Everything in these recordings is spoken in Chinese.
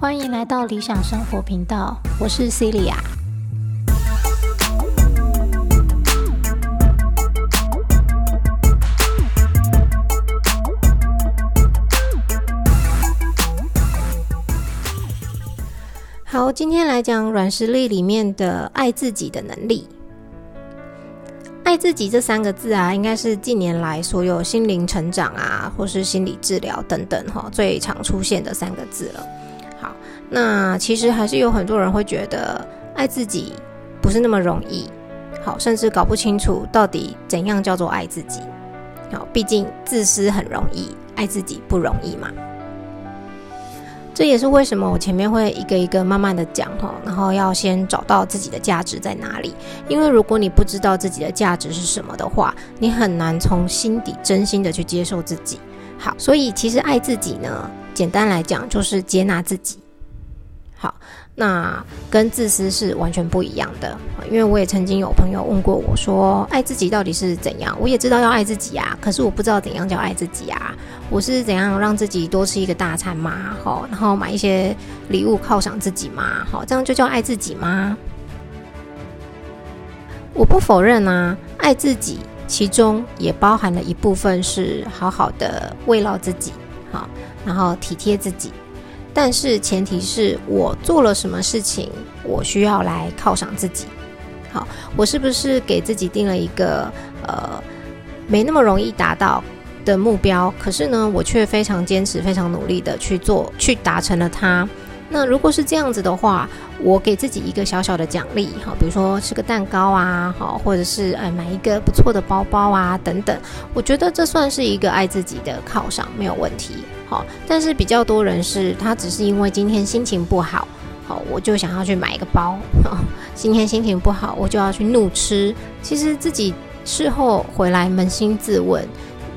欢迎来到理想生活频道，我是 Celia。好，今天来讲软实力里面的爱自己的能力。爱自己这三个字啊，应该是近年来所有心灵成长啊，或是心理治疗等等哈，最常出现的三个字了。好，那其实还是有很多人会觉得爱自己不是那么容易，好，甚至搞不清楚到底怎样叫做爱自己。好，毕竟自私很容易，爱自己不容易嘛。这也是为什么我前面会一个一个慢慢的讲哈，然后要先找到自己的价值在哪里。因为如果你不知道自己的价值是什么的话，你很难从心底真心的去接受自己。好，所以其实爱自己呢，简单来讲就是接纳自己。好。那跟自私是完全不一样的，因为我也曾经有朋友问过我说，爱自己到底是怎样？我也知道要爱自己啊，可是我不知道怎样叫爱自己啊。我是怎样让自己多吃一个大餐吗？好，然后买一些礼物犒赏自己吗？好，这样就叫爱自己吗？我不否认啊，爱自己其中也包含了一部分是好好的慰劳自己，好，然后体贴自己。但是前提是我做了什么事情，我需要来犒赏自己。好，我是不是给自己定了一个呃没那么容易达到的目标？可是呢，我却非常坚持、非常努力的去做，去达成了它。那如果是这样子的话，我给自己一个小小的奖励，哈，比如说吃个蛋糕啊，好，或者是哎买一个不错的包包啊，等等，我觉得这算是一个爱自己的犒赏，没有问题，好。但是比较多人是他只是因为今天心情不好，好，我就想要去买一个包，今天心情不好，我就要去怒吃。其实自己事后回来扪心自问，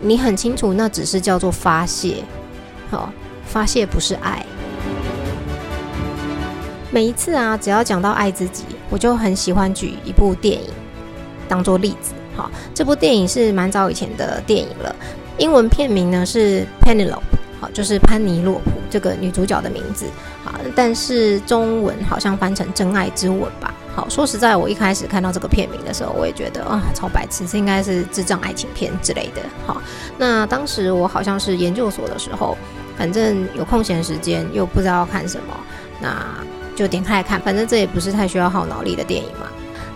你很清楚，那只是叫做发泄，好，发泄不是爱。每一次啊，只要讲到爱自己，我就很喜欢举一部电影当做例子。好，这部电影是蛮早以前的电影了，英文片名呢是 Penelope，好，就是潘尼洛普这个女主角的名字。好，但是中文好像翻成《真爱之吻》吧。好，说实在，我一开始看到这个片名的时候，我也觉得啊，超白痴，这应该是智障爱情片之类的。好，那当时我好像是研究所的时候，反正有空闲时间又不知道要看什么，那。就点开来看，反正这也不是太需要耗脑力的电影嘛。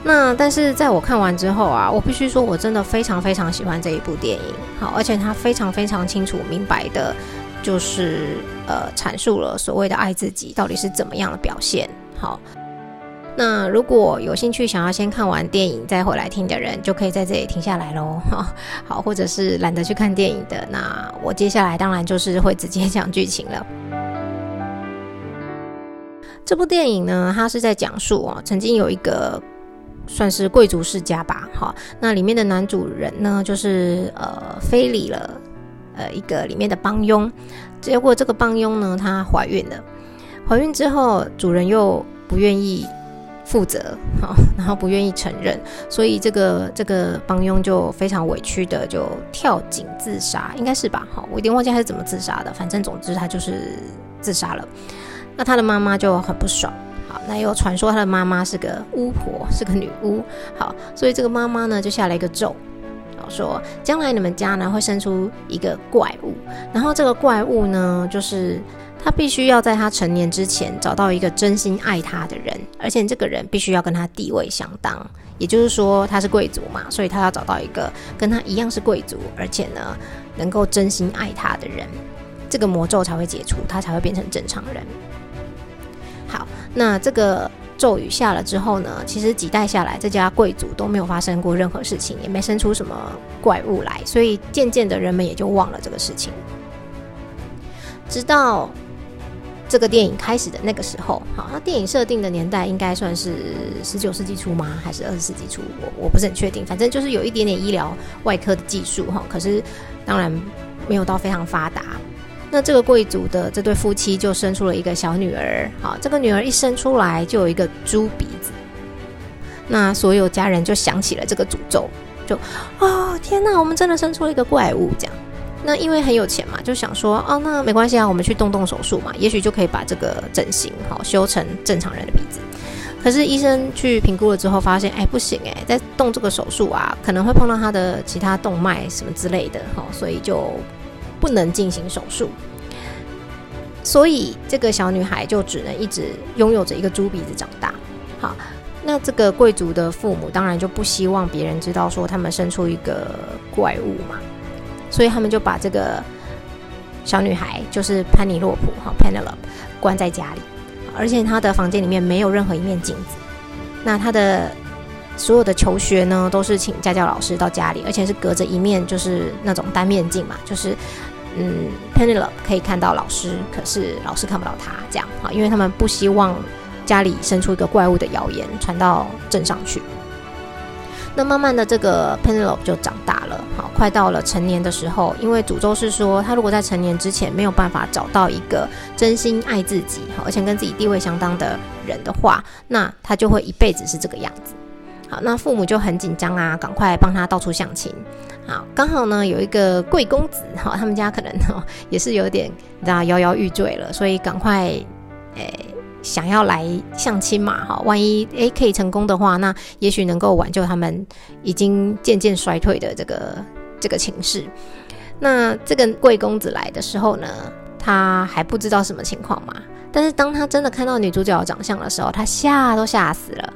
那但是在我看完之后啊，我必须说我真的非常非常喜欢这一部电影。好，而且它非常非常清楚明白的，就是呃阐述了所谓的爱自己到底是怎么样的表现。好，那如果有兴趣想要先看完电影再回来听的人，就可以在这里停下来喽。好，或者是懒得去看电影的，那我接下来当然就是会直接讲剧情了。这部电影呢，它是在讲述哦，曾经有一个算是贵族世家吧，哈，那里面的男主人呢，就是呃非礼了呃一个里面的帮佣，结果这个帮佣呢，她怀孕了，怀孕之后主人又不愿意负责，好，然后不愿意承认，所以这个这个帮佣就非常委屈的就跳井自杀，应该是吧，好，我有点忘记他是怎么自杀的，反正总之他就是自杀了。那他的妈妈就很不爽，好，那又传说他的妈妈是个巫婆，是个女巫，好，所以这个妈妈呢就下了一个咒，好说将来你们家呢会生出一个怪物，然后这个怪物呢就是他必须要在他成年之前找到一个真心爱他的人，而且这个人必须要跟他地位相当，也就是说他是贵族嘛，所以他要找到一个跟他一样是贵族，而且呢能够真心爱他的人，这个魔咒才会解除，他才会变成正常人。那这个咒语下了之后呢？其实几代下来，这家贵族都没有发生过任何事情，也没生出什么怪物来，所以渐渐的人们也就忘了这个事情。直到这个电影开始的那个时候，好，那电影设定的年代应该算是十九世纪初吗？还是二十世纪初？我我不是很确定，反正就是有一点点医疗外科的技术哈，可是当然没有到非常发达。那这个贵族的这对夫妻就生出了一个小女儿，好，这个女儿一生出来就有一个猪鼻子，那所有家人就想起了这个诅咒，就哦天哪，我们真的生出了一个怪物这样。那因为很有钱嘛，就想说哦，那没关系啊，我们去动动手术嘛，也许就可以把这个整形好修成正常人的鼻子。可是医生去评估了之后，发现哎不行哎，在动这个手术啊，可能会碰到他的其他动脉什么之类的哈，所以就不能进行手术。所以这个小女孩就只能一直拥有着一个猪鼻子长大。好，那这个贵族的父母当然就不希望别人知道说他们生出一个怪物嘛，所以他们就把这个小女孩就是潘尼洛普哈 Penelope 关在家里。而且他的房间里面没有任何一面镜子，那他的所有的求学呢，都是请家教老师到家里，而且是隔着一面就是那种单面镜嘛，就是嗯，Penelope 可以看到老师，可是老师看不到他这样啊，因为他们不希望家里生出一个怪物的谣言传到镇上去。那慢慢的，这个 Penelope 就长大了，好，快到了成年的时候，因为诅咒是说，他如果在成年之前没有办法找到一个真心爱自己，好，而且跟自己地位相当的人的话，那他就会一辈子是这个样子。好，那父母就很紧张啊，赶快帮他到处相亲。好，刚好呢有一个贵公子，哈，他们家可能哈也是有点你知道摇摇欲坠了，所以赶快，诶。想要来相亲嘛，哈，万一诶可以成功的话，那也许能够挽救他们已经渐渐衰退的这个这个情势。那这个贵公子来的时候呢，他还不知道什么情况嘛。但是当他真的看到女主角的长相的时候，他吓都吓死了。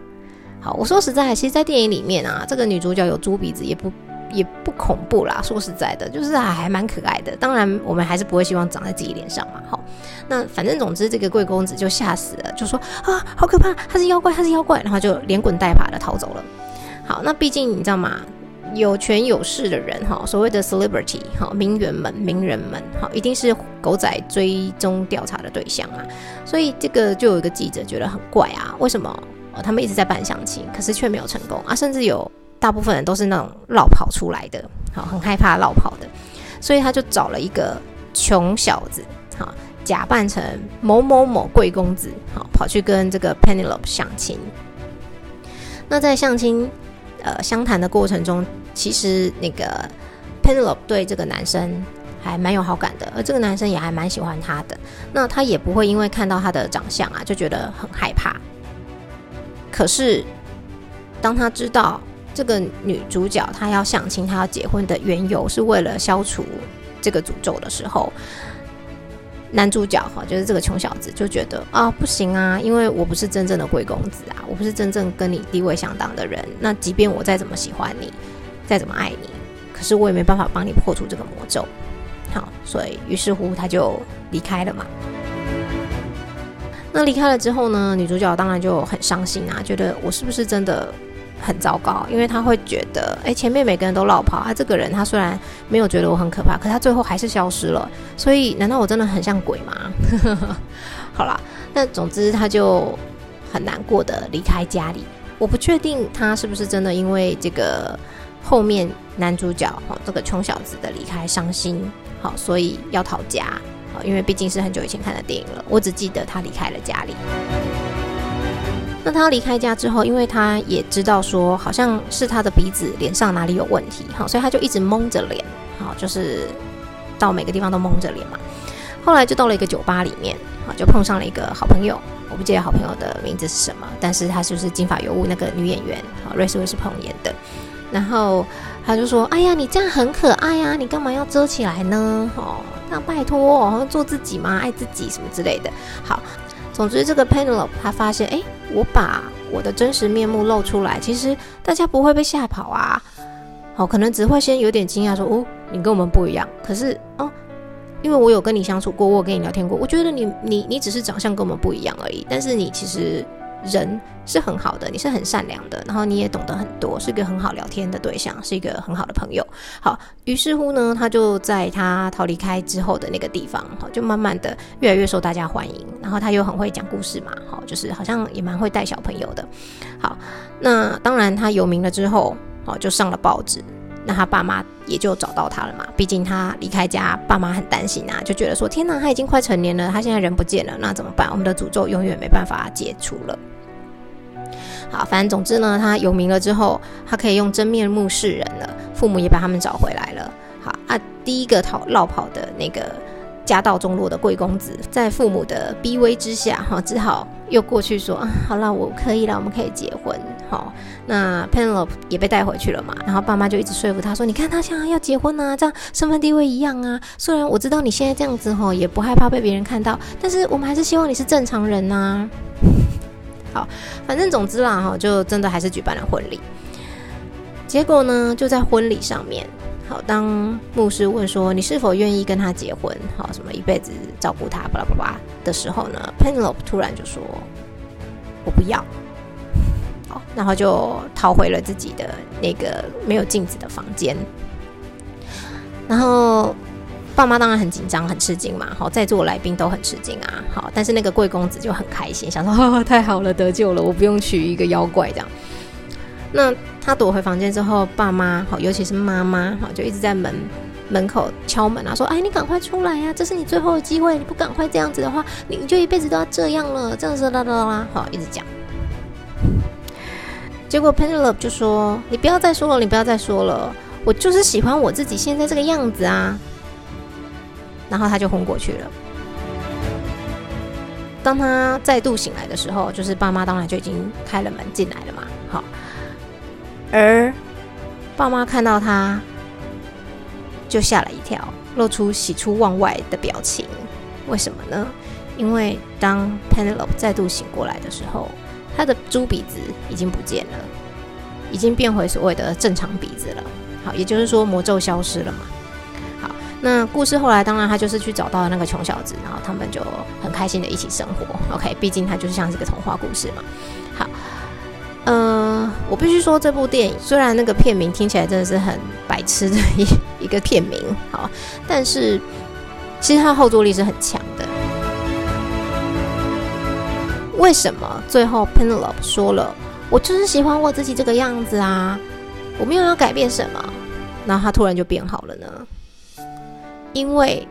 好，我说实在，其实，在电影里面啊，这个女主角有猪鼻子也不。也不恐怖啦，说实在的，就是还还蛮可爱的。当然，我们还是不会希望长在自己脸上嘛。好，那反正总之，这个贵公子就吓死了，就说啊，好可怕，他是妖怪，他是妖怪，然后就连滚带爬的逃走了。好，那毕竟你知道吗？有权有势的人哈，所谓的 celebrity 哈，名媛们、名人们哈，一定是狗仔追踪调查的对象啊。所以这个就有一个记者觉得很怪啊，为什么他们一直在办相亲，可是却没有成功啊？甚至有。大部分人都是那种绕跑出来的，好，很害怕绕跑的，所以他就找了一个穷小子，好，假扮成某某某贵公子，好，跑去跟这个 Penelope 相亲。那在相亲呃相谈的过程中，其实那个 Penelope 对这个男生还蛮有好感的，而这个男生也还蛮喜欢他的。那他也不会因为看到他的长相啊就觉得很害怕。可是当他知道。这个女主角她要相亲，她要结婚的缘由是为了消除这个诅咒的时候，男主角哈就是这个穷小子就觉得啊不行啊，因为我不是真正的贵公子啊，我不是真正跟你地位相当的人，那即便我再怎么喜欢你，再怎么爱你，可是我也没办法帮你破除这个魔咒。好，所以于是乎他就离开了嘛。那离开了之后呢，女主角当然就很伤心啊，觉得我是不是真的？很糟糕，因为她会觉得，哎，前面每个人都落跑，他这个人他虽然没有觉得我很可怕，可他最后还是消失了。所以，难道我真的很像鬼吗？好啦，那总之他就很难过的离开家里。我不确定他是不是真的因为这个后面男主角哦这个穷小子的离开伤心，好，所以要逃家。因为毕竟是很久以前看的电影了，我只记得他离开了家里。那他离开家之后，因为他也知道说好像是他的鼻子脸上哪里有问题，哈，所以他就一直蒙着脸，好，就是到每个地方都蒙着脸嘛。后来就到了一个酒吧里面，好，就碰上了一个好朋友，我不记得好朋友的名字是什么，但是他就是金发尤物那个女演员，好，瑞斯威斯彭演的。然后他就说：“哎呀，你这样很可爱呀，你干嘛要遮起来呢？哦，那拜托，做自己嘛，爱自己什么之类的。”好。总之，这个 Penelope 他发现，哎，我把我的真实面目露出来，其实大家不会被吓跑啊，好，可能只会先有点惊讶，说，哦，你跟我们不一样。可是，哦，因为我有跟你相处过，我有跟你聊天过，我觉得你你你只是长相跟我们不一样而已，但是你其实。人是很好的，你是很善良的，然后你也懂得很多，是一个很好聊天的对象，是一个很好的朋友。好，于是乎呢，他就在他逃离开之后的那个地方，好，就慢慢的越来越受大家欢迎。然后他又很会讲故事嘛，好，就是好像也蛮会带小朋友的。好，那当然他有名了之后，好，就上了报纸，那他爸妈也就找到他了嘛。毕竟他离开家，爸妈很担心啊，就觉得说，天哪，他已经快成年了，他现在人不见了，那怎么办？我们的诅咒永远没办法解除了。好，反正总之呢，他有名了之后，他可以用真面目示人了，父母也把他们找回来了。好啊，第一个逃落跑的那个家道中落的贵公子，在父母的逼威之下，哈，只好又过去说啊，好了，我可以了，我们可以结婚。好，那 Penelope 也被带回去了嘛，然后爸妈就一直说服他说，你看他现在要结婚啊，这样身份地位一样啊。虽然我知道你现在这样子哈，也不害怕被别人看到，但是我们还是希望你是正常人呐。好，反正总之啦，哈，就真的还是举办了婚礼。结果呢，就在婚礼上面。好，当牧师问说你是否愿意跟他结婚，好，什么一辈子照顾他，巴拉巴拉的时候呢，Penelope 突然就说：“我不要。”好，然后就逃回了自己的那个没有镜子的房间。然后爸妈当然很紧张、很吃惊嘛。好，在座来宾都很吃惊啊。好，但是那个贵公子就很开心，想说：“太好了，得救了，我不用娶一个妖怪这样。”那他躲回房间之后，爸妈好，尤其是妈妈好，就一直在门门口敲门啊，说：“哎，你赶快出来呀，这是你最后的机会，你不赶快这样子的话，你你就一辈子都要这样了。”这样子啦啦啦，好，一直讲。结果 Penelope 就说：“你不要再说了，你不要再说了，我就是喜欢我自己现在这个样子啊。”然后他就昏过去了。当他再度醒来的时候，就是爸妈当然就已经开了门进来了嘛，好。而爸妈看到他，就吓了一跳，露出喜出望外的表情。为什么呢？因为当 Penelope 再度醒过来的时候，他的猪鼻子已经不见了，已经变回所谓的正常鼻子了。好，也就是说魔咒消失了嘛。那故事后来当然他就是去找到了那个穷小子，然后他们就很开心的一起生活。OK，毕竟他就是像是个童话故事嘛。好。嗯，我必须说，这部电影虽然那个片名听起来真的是很白痴的一 一个片名，好，但是其实它后坐力是很强的。为什么最后 Penelope 说了“我就是喜欢我自己这个样子啊，我没有要改变什么”，然后他突然就变好了呢？因为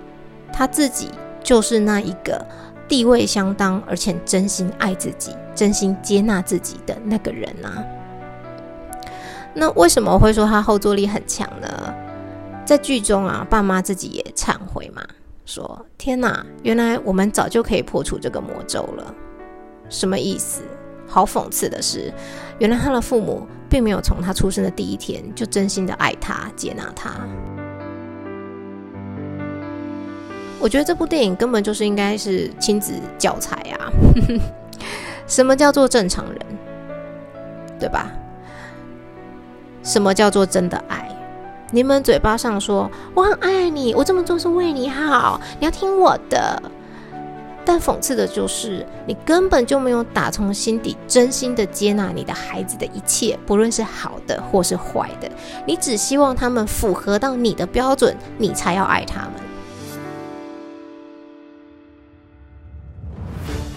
他自己就是那一个。地位相当，而且真心爱自己、真心接纳自己的那个人啊。那为什么会说他后坐力很强呢？在剧中啊，爸妈自己也忏悔嘛，说：“天哪，原来我们早就可以破除这个魔咒了。”什么意思？好讽刺的是，原来他的父母并没有从他出生的第一天就真心的爱他、接纳他。我觉得这部电影根本就是应该是亲子教材啊！什么叫做正常人，对吧？什么叫做真的爱？你们嘴巴上说我很爱你，我这么做是为你好，你要听我的。但讽刺的就是，你根本就没有打从心底真心的接纳你的孩子的一切，不论是好的或是坏的。你只希望他们符合到你的标准，你才要爱他们。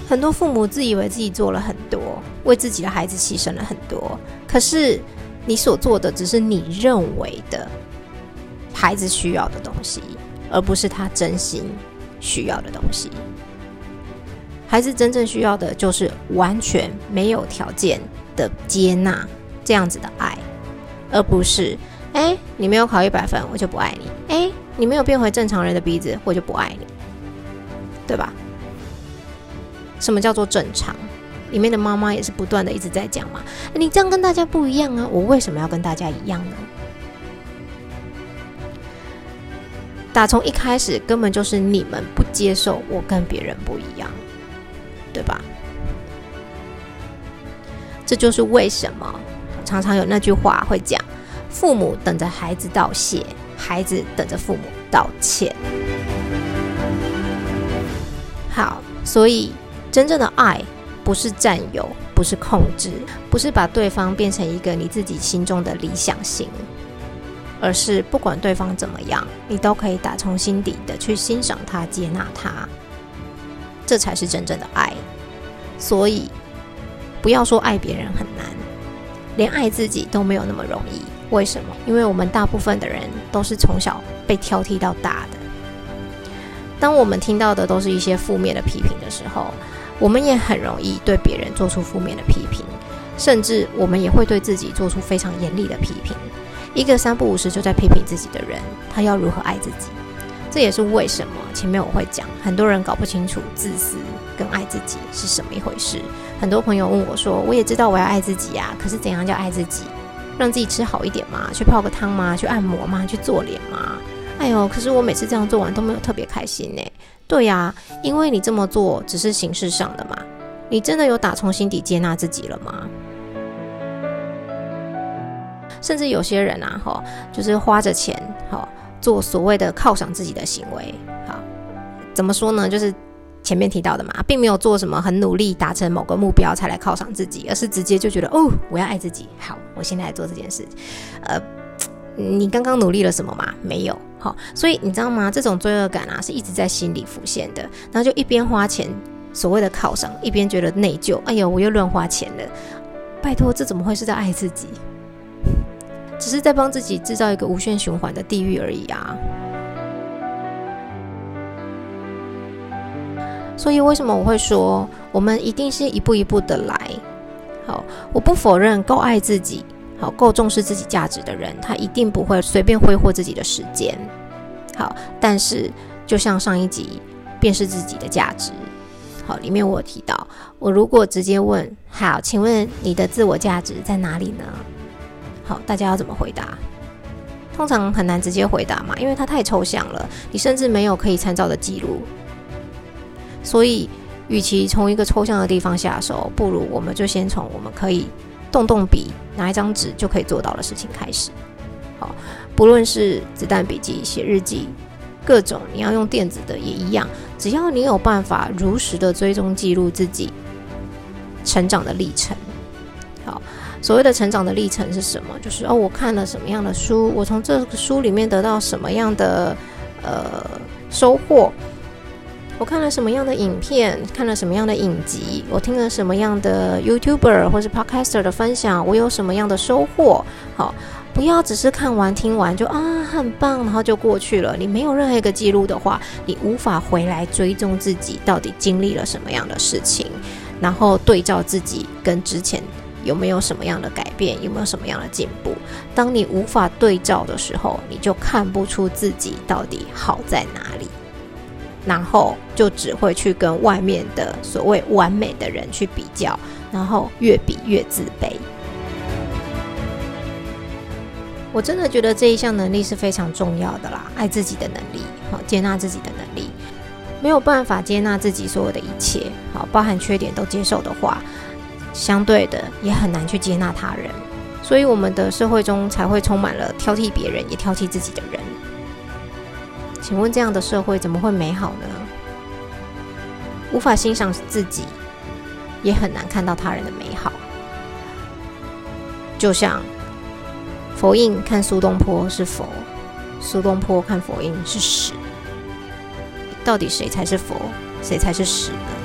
很多父母自以为自己做了很多，为自己的孩子牺牲了很多。可是，你所做的只是你认为的孩子需要的东西，而不是他真心需要的东西。孩子真正需要的就是完全没有条件的接纳，这样子的爱，而不是哎，你没有考一百分，我就不爱你；哎，你没有变回正常人的鼻子，我就不爱你，对吧？什么叫做正常？里面的妈妈也是不断的一直在讲嘛，你这样跟大家不一样啊，我为什么要跟大家一样呢？打从一开始根本就是你们不接受我跟别人不一样，对吧？这就是为什么常常有那句话会讲：父母等着孩子道谢，孩子等着父母道歉。好，所以。真正的爱不是占有，不是控制，不是把对方变成一个你自己心中的理想型，而是不管对方怎么样，你都可以打从心底的去欣赏他、接纳他，这才是真正的爱。所以，不要说爱别人很难，连爱自己都没有那么容易。为什么？因为我们大部分的人都是从小被挑剔到大的。当我们听到的都是一些负面的批评的时候，我们也很容易对别人做出负面的批评，甚至我们也会对自己做出非常严厉的批评。一个三不五时就在批评自己的人，他要如何爱自己？这也是为什么前面我会讲，很多人搞不清楚自私跟爱自己是什么一回事。很多朋友问我说：“我也知道我要爱自己呀，可是怎样叫爱自己？让自己吃好一点吗？去泡个汤吗？去按摩吗？去做脸吗？”哎呦，可是我每次这样做完都没有特别开心呢。对呀，因为你这么做只是形式上的嘛，你真的有打从心底接纳自己了吗？甚至有些人啊，哈，就是花着钱，哈，做所谓的犒赏自己的行为，哈，怎么说呢？就是前面提到的嘛，并没有做什么很努力达成某个目标才来犒赏自己，而是直接就觉得，哦，我要爱自己，好，我现在来做这件事。呃，你刚刚努力了什么吗？没有，好，所以你知道吗？这种罪恶感啊，是一直在心里浮现的，然后就一边花钱所谓的犒赏，一边觉得内疚，哎呦，我又乱花钱了。拜托，这怎么会是在爱自己？只是在帮自己制造一个无限循环的地狱而已啊！所以为什么我会说，我们一定是一步一步的来？好，我不否认够爱自己、够重视自己价值的人，他一定不会随便挥霍自己的时间。好，但是就像上一集辨识自己的价值，好，里面我有提到，我如果直接问，好，请问你的自我价值在哪里呢？好，大家要怎么回答？通常很难直接回答嘛，因为它太抽象了，你甚至没有可以参照的记录。所以，与其从一个抽象的地方下手，不如我们就先从我们可以动动笔、拿一张纸就可以做到的事情开始。好，不论是子弹笔记、写日记，各种你要用电子的也一样，只要你有办法如实的追踪记录自己成长的历程。好。所谓的成长的历程是什么？就是哦，我看了什么样的书，我从这个书里面得到什么样的呃收获？我看了什么样的影片，看了什么样的影集，我听了什么样的 YouTuber 或是 Podcaster 的分享，我有什么样的收获？好，不要只是看完听完就啊很棒，然后就过去了。你没有任何一个记录的话，你无法回来追踪自己到底经历了什么样的事情，然后对照自己跟之前。有没有什么样的改变？有没有什么样的进步？当你无法对照的时候，你就看不出自己到底好在哪里，然后就只会去跟外面的所谓完美的人去比较，然后越比越自卑。我真的觉得这一项能力是非常重要的啦，爱自己的能力，好接纳自己的能力。没有办法接纳自己所有的一切，好包含缺点都接受的话。相对的，也很难去接纳他人，所以我们的社会中才会充满了挑剔别人也挑剔自己的人。请问这样的社会怎么会美好呢？无法欣赏自己，也很难看到他人的美好。就像佛印看苏东坡是佛，苏东坡看佛印是屎，到底谁才是佛，谁才是屎呢？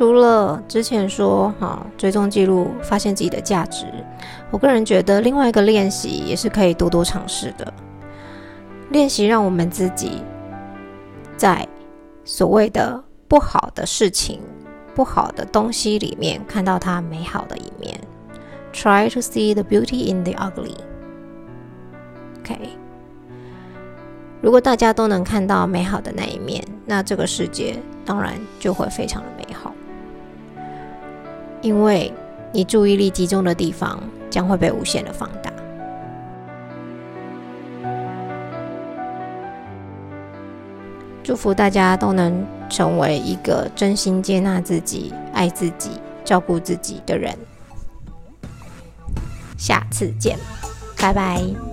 除了之前说哈追踪记录，发现自己的价值，我个人觉得另外一个练习也是可以多多尝试的。练习让我们自己在所谓的不好的事情、不好的东西里面看到它美好的一面。Try to see the beauty in the ugly. OK，如果大家都能看到美好的那一面，那这个世界。当然就会非常的美，因为你注意力集中的地方将会被无限的放大。祝福大家都能成为一个真心接纳自己、爱自己、照顾自己的人。下次见，拜拜。